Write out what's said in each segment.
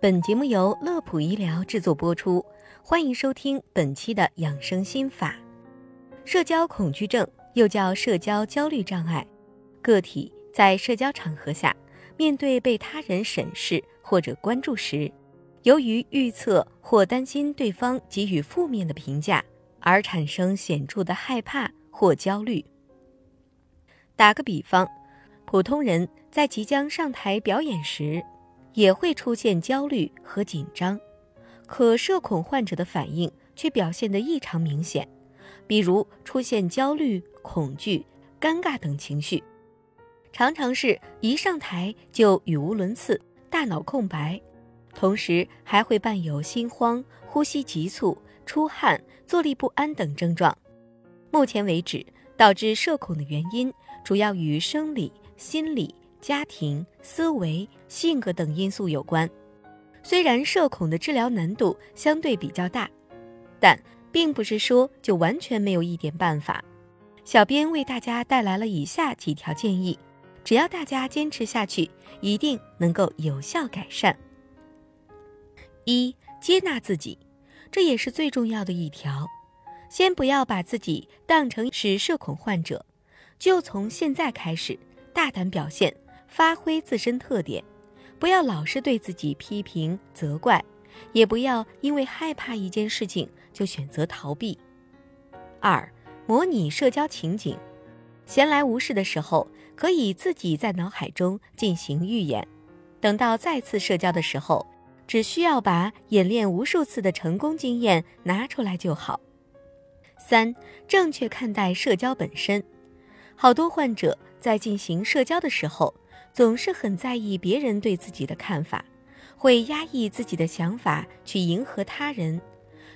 本节目由乐普医疗制作播出，欢迎收听本期的养生心法。社交恐惧症又叫社交焦虑障碍，个体在社交场合下，面对被他人审视或者关注时，由于预测或担心对方给予负面的评价，而产生显著的害怕或焦虑。打个比方，普通人在即将上台表演时，也会出现焦虑和紧张，可社恐患者的反应却表现得异常明显，比如出现焦虑、恐惧、尴尬等情绪，常常是一上台就语无伦次、大脑空白，同时还会伴有心慌、呼吸急促、出汗、坐立不安等症状。目前为止，导致社恐的原因。主要与生理、心理、家庭、思维、性格等因素有关。虽然社恐的治疗难度相对比较大，但并不是说就完全没有一点办法。小编为大家带来了以下几条建议，只要大家坚持下去，一定能够有效改善。一、接纳自己，这也是最重要的一条。先不要把自己当成是社恐患者。就从现在开始，大胆表现，发挥自身特点，不要老是对自己批评责怪，也不要因为害怕一件事情就选择逃避。二，模拟社交情景，闲来无事的时候，可以自己在脑海中进行预演，等到再次社交的时候，只需要把演练无数次的成功经验拿出来就好。三，正确看待社交本身。好多患者在进行社交的时候，总是很在意别人对自己的看法，会压抑自己的想法去迎合他人，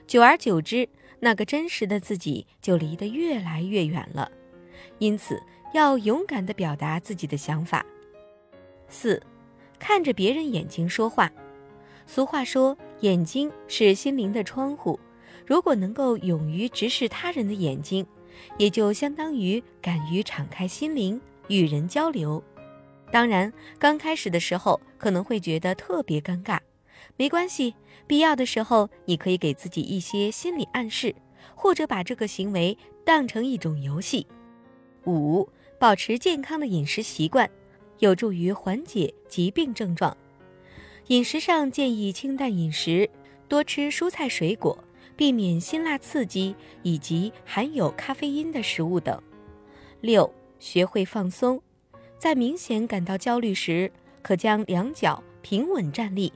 久而久之，那个真实的自己就离得越来越远了。因此，要勇敢地表达自己的想法。四，看着别人眼睛说话。俗话说，眼睛是心灵的窗户，如果能够勇于直视他人的眼睛。也就相当于敢于敞开心灵与人交流。当然，刚开始的时候可能会觉得特别尴尬，没关系，必要的时候你可以给自己一些心理暗示，或者把这个行为当成一种游戏。五，保持健康的饮食习惯，有助于缓解疾病症状。饮食上建议清淡饮食，多吃蔬菜水果。避免辛辣刺激以及含有咖啡因的食物等。六，学会放松，在明显感到焦虑时，可将两脚平稳站立，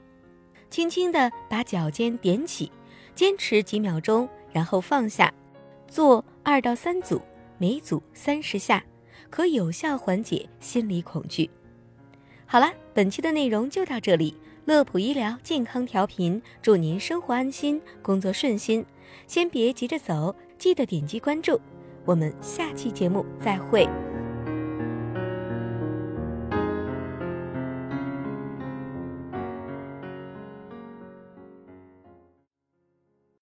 轻轻地把脚尖点起，坚持几秒钟，然后放下，做二到三组，每组三十下，可有效缓解心理恐惧。好了，本期的内容就到这里。乐普医疗健康调频，祝您生活安心，工作顺心。先别急着走，记得点击关注。我们下期节目再会。